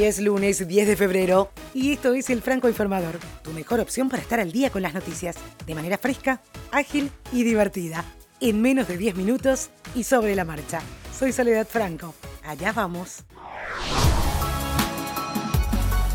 Es lunes 10 de febrero y esto es el Franco Informador, tu mejor opción para estar al día con las noticias, de manera fresca, ágil y divertida, en menos de 10 minutos y sobre la marcha. Soy Soledad Franco. Allá vamos.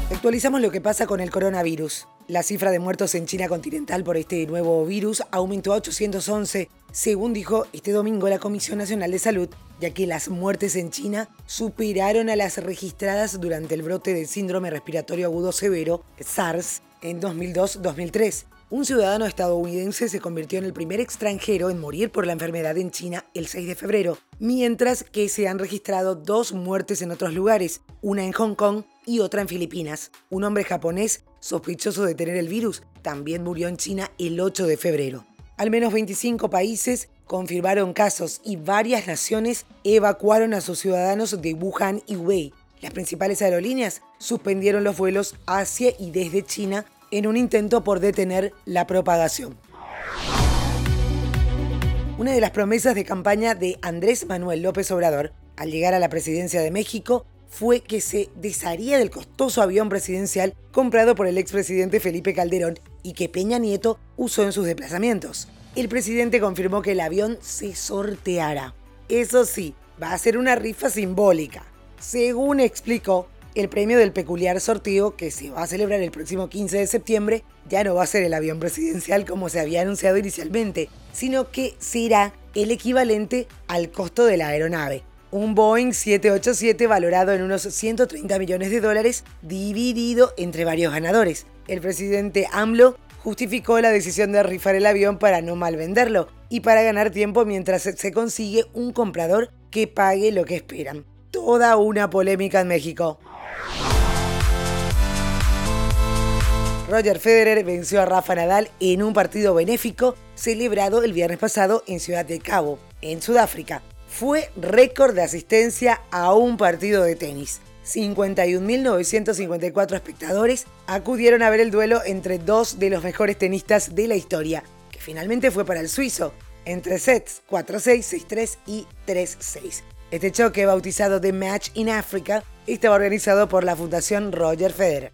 Actualizamos lo que pasa con el coronavirus. La cifra de muertos en China continental por este nuevo virus aumentó a 811, según dijo este domingo la Comisión Nacional de Salud, ya que las muertes en China superaron a las registradas durante el brote del síndrome respiratorio agudo severo, SARS, en 2002-2003. Un ciudadano estadounidense se convirtió en el primer extranjero en morir por la enfermedad en China el 6 de febrero, mientras que se han registrado dos muertes en otros lugares, una en Hong Kong y otra en Filipinas. Un hombre japonés sospechoso de tener el virus también murió en China el 8 de febrero. Al menos 25 países confirmaron casos y varias naciones evacuaron a sus ciudadanos de Wuhan y Hubei. Las principales aerolíneas suspendieron los vuelos hacia y desde China en un intento por detener la propagación. Una de las promesas de campaña de Andrés Manuel López Obrador al llegar a la presidencia de México fue que se desharía del costoso avión presidencial comprado por el expresidente Felipe Calderón y que Peña Nieto usó en sus desplazamientos. El presidente confirmó que el avión se sorteará. Eso sí, va a ser una rifa simbólica. Según explicó, el premio del peculiar sorteo que se va a celebrar el próximo 15 de septiembre ya no va a ser el avión presidencial como se había anunciado inicialmente, sino que será el equivalente al costo de la aeronave, un Boeing 787 valorado en unos 130 millones de dólares, dividido entre varios ganadores. El presidente AMLO justificó la decisión de rifar el avión para no mal venderlo y para ganar tiempo mientras se consigue un comprador que pague lo que esperan. Toda una polémica en México. Roger Federer venció a Rafa Nadal en un partido benéfico celebrado el viernes pasado en Ciudad de Cabo, en Sudáfrica fue récord de asistencia a un partido de tenis. 51.954 espectadores acudieron a ver el duelo entre dos de los mejores tenistas de la historia, que finalmente fue para el suizo, entre sets 4-6, 6-3 y 3-6. Este choque, bautizado The Match in Africa, estaba organizado por la Fundación Roger Federer.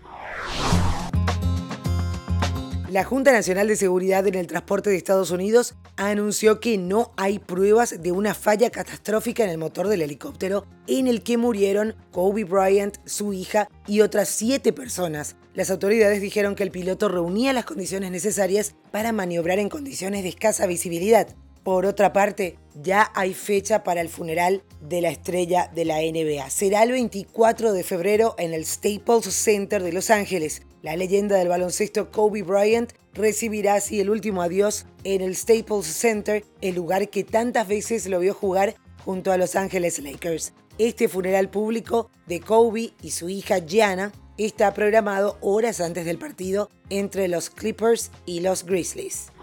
La Junta Nacional de Seguridad en el Transporte de Estados Unidos anunció que no hay pruebas de una falla catastrófica en el motor del helicóptero en el que murieron Kobe Bryant, su hija y otras siete personas. Las autoridades dijeron que el piloto reunía las condiciones necesarias para maniobrar en condiciones de escasa visibilidad. Por otra parte, ya hay fecha para el funeral de la estrella de la NBA. Será el 24 de febrero en el Staples Center de Los Ángeles. La leyenda del baloncesto Kobe Bryant recibirá así el último adiós en el Staples Center, el lugar que tantas veces lo vio jugar junto a Los Ángeles Lakers. Este funeral público de Kobe y su hija Gianna está programado horas antes del partido entre los Clippers y los Grizzlies.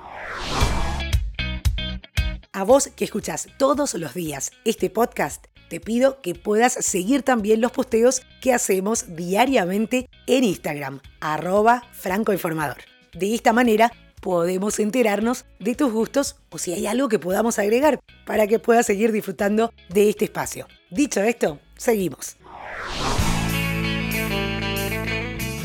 A vos que escuchás todos los días este podcast, te pido que puedas seguir también los posteos que hacemos diariamente en Instagram, arroba francoinformador. De esta manera podemos enterarnos de tus gustos o si hay algo que podamos agregar para que puedas seguir disfrutando de este espacio. Dicho esto, seguimos.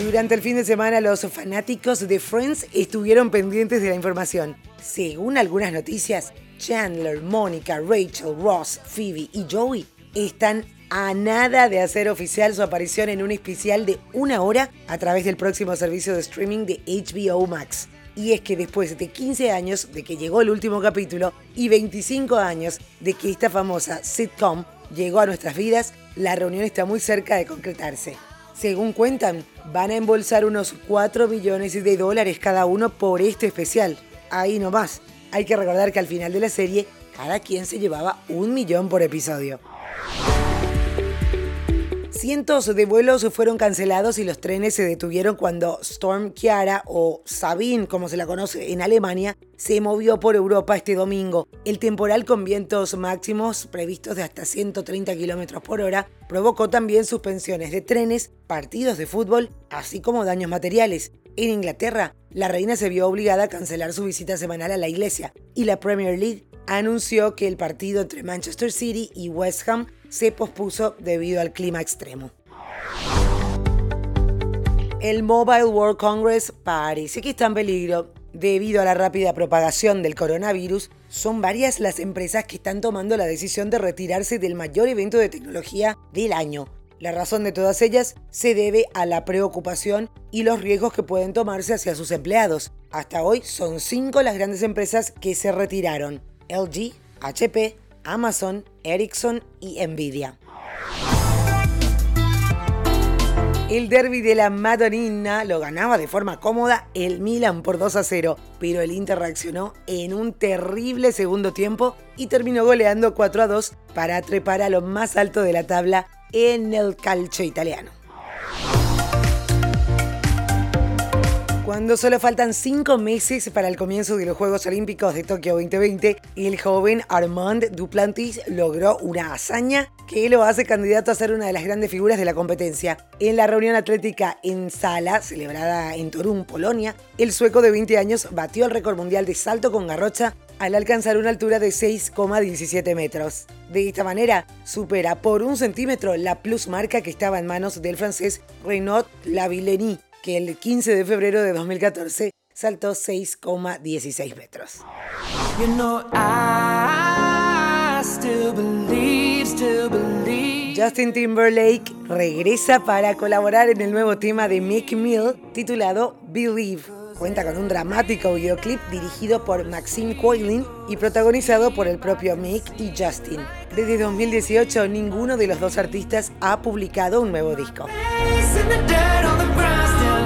Durante el fin de semana los fanáticos de Friends estuvieron pendientes de la información. Según algunas noticias, Chandler, Mónica, Rachel, Ross, Phoebe y Joey están a nada de hacer oficial su aparición en un especial de una hora a través del próximo servicio de streaming de HBO Max. Y es que después de 15 años de que llegó el último capítulo y 25 años de que esta famosa sitcom llegó a nuestras vidas, la reunión está muy cerca de concretarse. Según cuentan, van a embolsar unos 4 millones de dólares cada uno por este especial. Ahí nomás. Hay que recordar que al final de la serie, cada quien se llevaba un millón por episodio. Cientos de vuelos fueron cancelados y los trenes se detuvieron cuando Storm Chiara, o Sabine como se la conoce en Alemania, se movió por Europa este domingo. El temporal con vientos máximos previstos de hasta 130 km por hora provocó también suspensiones de trenes, partidos de fútbol, así como daños materiales. En Inglaterra, la reina se vio obligada a cancelar su visita semanal a la iglesia y la Premier League anunció que el partido entre Manchester City y West Ham se pospuso debido al clima extremo. El Mobile World Congress parece que está en peligro. Debido a la rápida propagación del coronavirus, son varias las empresas que están tomando la decisión de retirarse del mayor evento de tecnología del año. La razón de todas ellas se debe a la preocupación y los riesgos que pueden tomarse hacia sus empleados. Hasta hoy son cinco las grandes empresas que se retiraron. LG, HP, Amazon, Ericsson y Nvidia. El derby de la Madonina lo ganaba de forma cómoda el Milan por 2 a 0, pero el Inter reaccionó en un terrible segundo tiempo y terminó goleando 4 a 2 para trepar a lo más alto de la tabla en el calcio italiano. Cuando solo faltan cinco meses para el comienzo de los Juegos Olímpicos de Tokio 2020, el joven Armand Duplantis logró una hazaña que lo hace candidato a ser una de las grandes figuras de la competencia. En la reunión atlética en sala, celebrada en Torun, Polonia, el sueco de 20 años batió el récord mundial de salto con garrocha al alcanzar una altura de 6,17 metros. De esta manera, supera por un centímetro la plus marca que estaba en manos del francés Renaud Lavillenie que el 15 de febrero de 2014 saltó 6,16 metros. Justin Timberlake regresa para colaborar en el nuevo tema de Mick Mill titulado Believe. Cuenta con un dramático videoclip dirigido por Maxine Coylin y protagonizado por el propio Mick y Justin. Desde 2018 ninguno de los dos artistas ha publicado un nuevo disco.